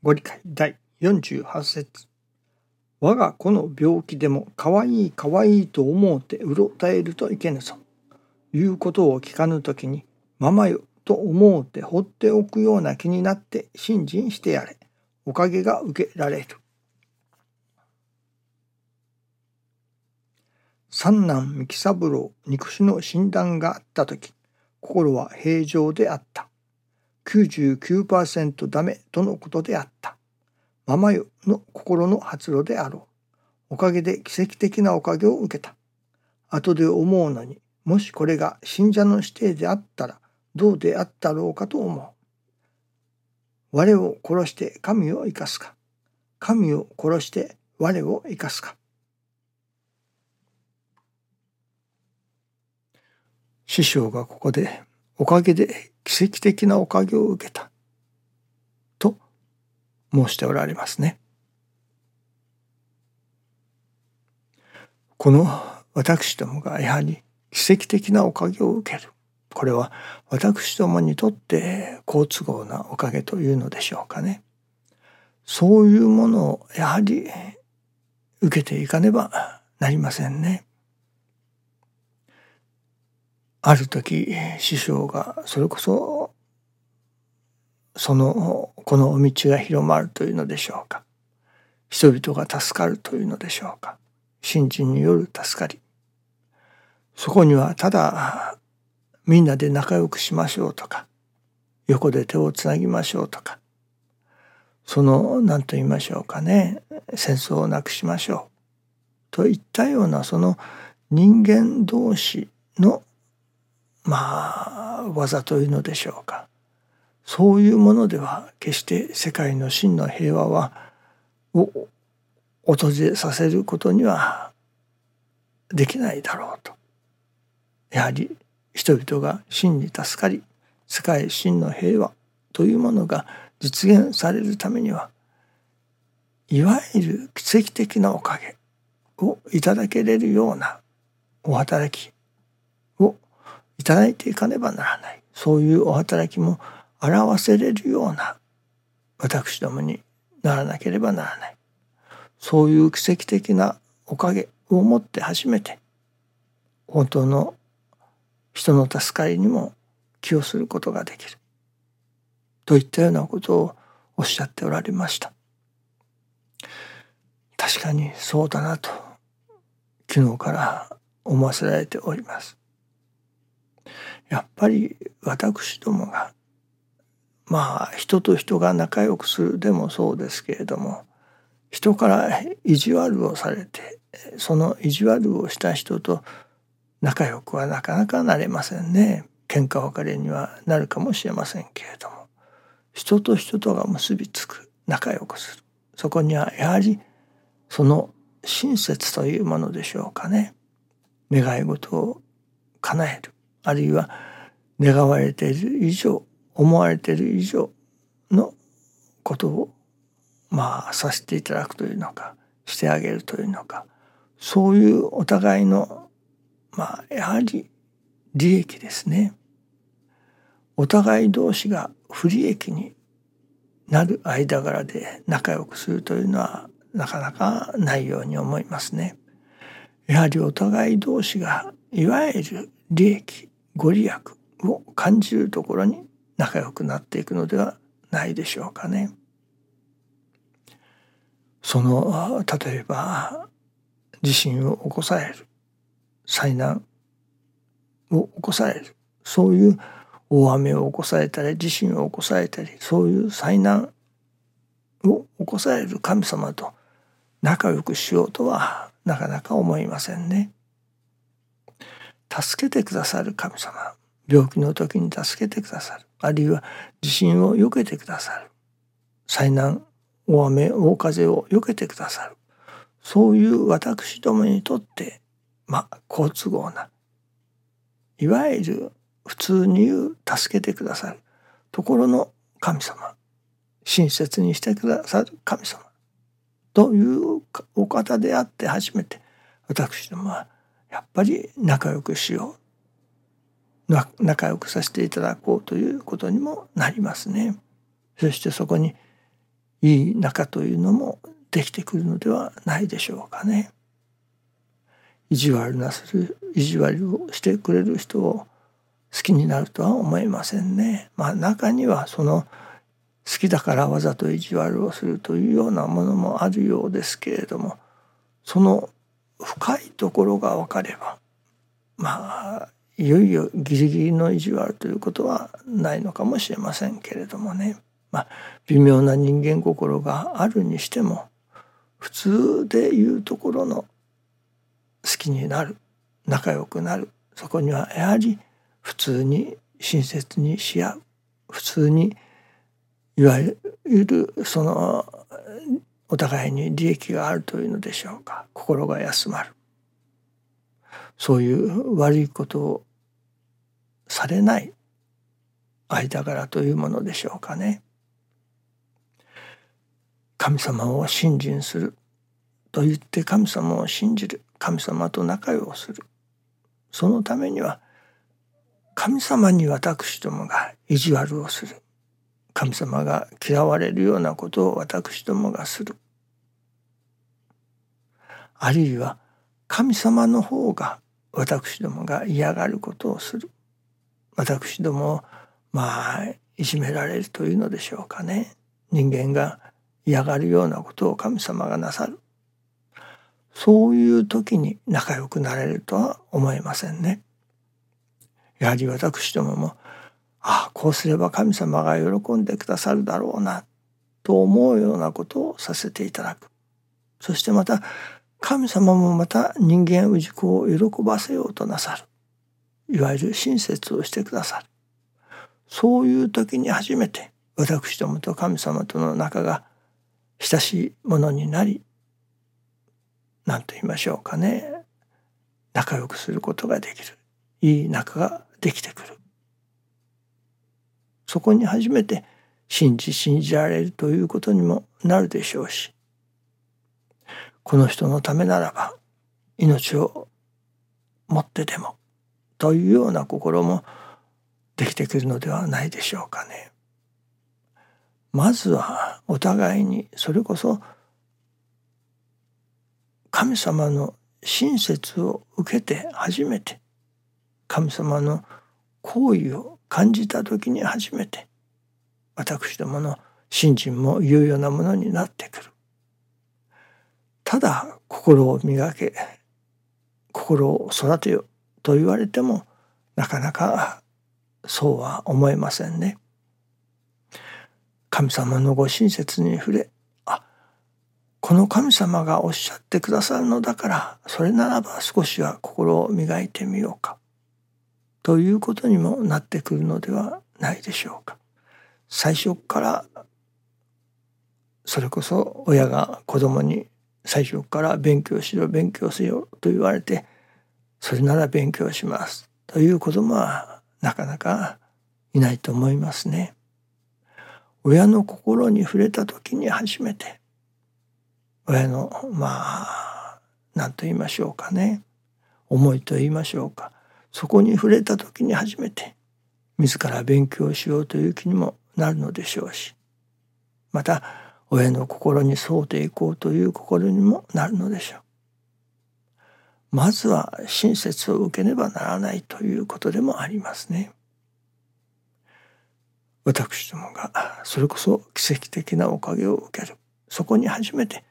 ご理解第48節我が子の病気でも可愛い可愛いいと思うてうろたえるといけぬぞ。いうことを聞かぬときに、ママよと思うて放っておくような気になって信心してやれ。おかげが受けられる。三男三木三郎肉腫の診断があったとき、心は平常であった。99%ダメとのことであった。ママよの心の発露であろう。おかげで奇跡的なおかげを受けた。後で思うのに、もしこれが信者の指定であったらどうであったろうかと思う。我を殺して神を生かすか。神を殺して我を生かすか。師匠がここでおかげで奇跡的なおかげを受けたと申しておられますね。この私どもがやはり奇跡的なおかげを受けるこれは私どもにとって好都合なおかげというのでしょうかね。そういうものをやはり受けていかねばなりませんね。ある時師匠がそれこそそのこの道が広まるというのでしょうか。人々が助かるというのでしょうか。信心による助かり。そこにはただみんなで仲良くしましょうとか横で手をつなぎましょうとかその何と言いましょうかね戦争をなくしましょうといったようなその人間同士のまあ技というのでしょうか。そういうものでは決して世界の真の平和はを訪れさせることにはできないだろうと。やはり人々が真に助かり世界真の平和というものが実現されるためにはいわゆる奇跡的なおかげをいただけれるようなお働きいただいていかねばならない。そういうお働きも表せれるような私どもにならなければならない。そういう奇跡的なおかげをもって初めて本当の人の助かりにも寄与することができる。といったようなことをおっしゃっておられました。確かにそうだなと昨日から思わせられております。やっぱり私どもがまあ人と人が仲良くするでもそうですけれども人から意地悪をされてその意地悪をした人と仲良くはなかなかなれませんね。喧嘩別れにはなるかもしれませんけれども。人と人とが結びつく仲良くする。そこにはやはりその親切というものでしょうかね。願い事を叶える。あるいは願われている以上思われている以上のことをまあさせていただくというのかしてあげるというのかそういうお互いのまあやはり利益ですね。お互い同士が不利益になる間柄で仲良くするというのはなかなかないように思いますね。やはりお互い同士がいわゆる利益ご利益を感じるところに仲良くなっていくのではないでしょうかね。その例えば地震を起こされる災難を起こされるそういう大雨を起こされたり地震を起こされたりそういう災難を起こされる神様と仲良くしようとはなかなか思いませんね。助けてくださる神様。病気の時に助けてくださる。あるいは地震を避けてくださる。災難大雨大風を避けてくださる。そういう私どもにとってまあ好都合な。いわゆる普通に言う助けてくださる。ところの神様。親切にしてくださる神様。というお方であって初めて私どもはやっぱり仲良くしよう仲良くさせていただこうということにもなりますね。そしてそこにいい仲というのもできてくるのではないでしょうかね。意地悪なする意地悪をしてくれる人を好きになるとは思いませんね。まあ中にはその好きだからわざと意地悪をするというようなものもあるようですけれどもその深いところが分かればまあいよいよギリギリの意地悪ということはないのかもしれませんけれどもね。まあ微妙な人間心があるにしても普通でいうところの好きになる仲良くなるそこにはやはり普通に親切にし合う普通にいわゆるそのお互いに利益があるというのでしょうか。心が休まる。そういう悪いことをされない間柄というものでしょうかね。神様を信心すると言って神様を信じる。神様と仲良くする。そのためには神様に私どもが意地悪をする。神様が嫌われるようなことを私どもがする。あるいは神様の方が私どもが嫌がることをする。私どもをまあいじめられるというのでしょうかね。人間が嫌がるようなことを神様がなさる。そういう時に仲良くなれるとは思えませんね。やはり私どももああこうすれば神様が喜んでくださるだろうなと思うようなことをさせていただく。そしてまた神様もまた人間氏子を喜ばせようとなさる。いわゆる親切をしてくださる。そういう時に初めて私どもと神様との仲が親しいものになり何と言いましょうかね。仲良くすることができる。いい仲ができてくる。そこに初めて信じ信じられるということにもなるでしょうしこの人のためならば命を持ってでもというような心もできてくるのではないでしょうかね。まずはお互いにそれこそ神様の親切を受けて初めて神様の行為を感じた時に初めて私どもの信心も有用なものになってくる。ただ心を磨け心を育てよと言われてもなかなかそうは思えませんね。神様のご親切に触れあこの神様がおっしゃってくださるのだからそれならば少しは心を磨いてみようかということにもなってくるのではないでしょうか。最初からそれこそ親が子供に最初から勉強しろ勉強せよと言われてそれなら勉強しますという子供はなかなかいないと思いますね。親の心に触れた時に初めて親のまあ何と言いましょうかね思いと言いましょうかそこに触れた時に初めて自ら勉強しようという気にもなるのでしょうしまた親の心に沿うていこうという心にもなるのでしょう。まずは親切を受けねばならないということでもありますね。私どもがそれこそ奇跡的なおかげを受けるそこに初めて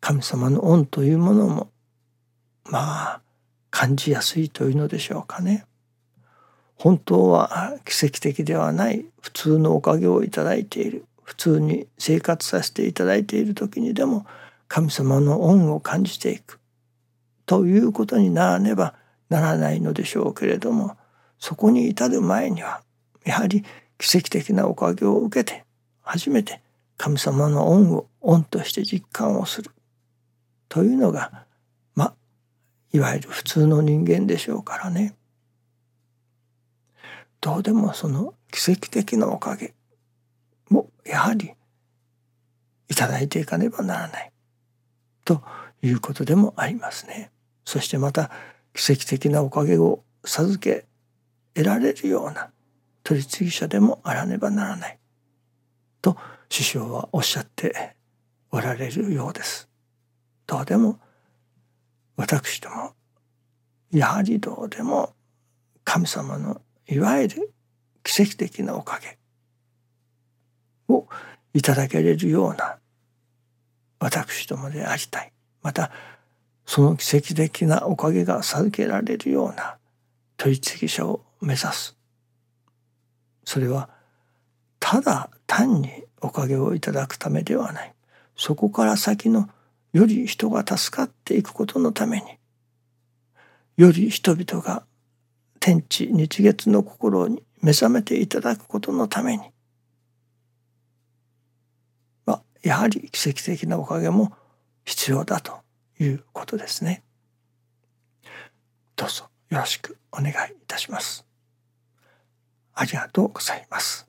神様の恩というものもまあ感じやすいというのでしょうかね。本当は奇跡的ではない普通のおかげをいただいている普通に生活させていただいている時にでも神様の恩を感じていくということにならねばならないのでしょうけれどもそこに至る前にはやはり奇跡的なおかげを受けて初めて神様の恩を恩として実感をするというのがいわゆる普通の人間でしょうからねどうでもその奇跡的なおかげもやはりいただいていかねばならないということでもありますね。そしてまた奇跡的なおかげを授け得られるような取り次ぎ者でもあらねばならないと師匠はおっしゃっておられるようです。どうでも私どもやはりどうでも神様のいわゆる奇跡的なおかげをいただけれるような私どもでありたい。またその奇跡的なおかげが授けられるような取次者を目指す。それはただ単におかげをいただくためではない。そこから先のより人が助かっていくことのためにより人々が天地日月の心に目覚めていただくことのためにまやはり奇跡的なおかげも必要だということですね。どうぞよろしくお願いいたします。ありがとうございます。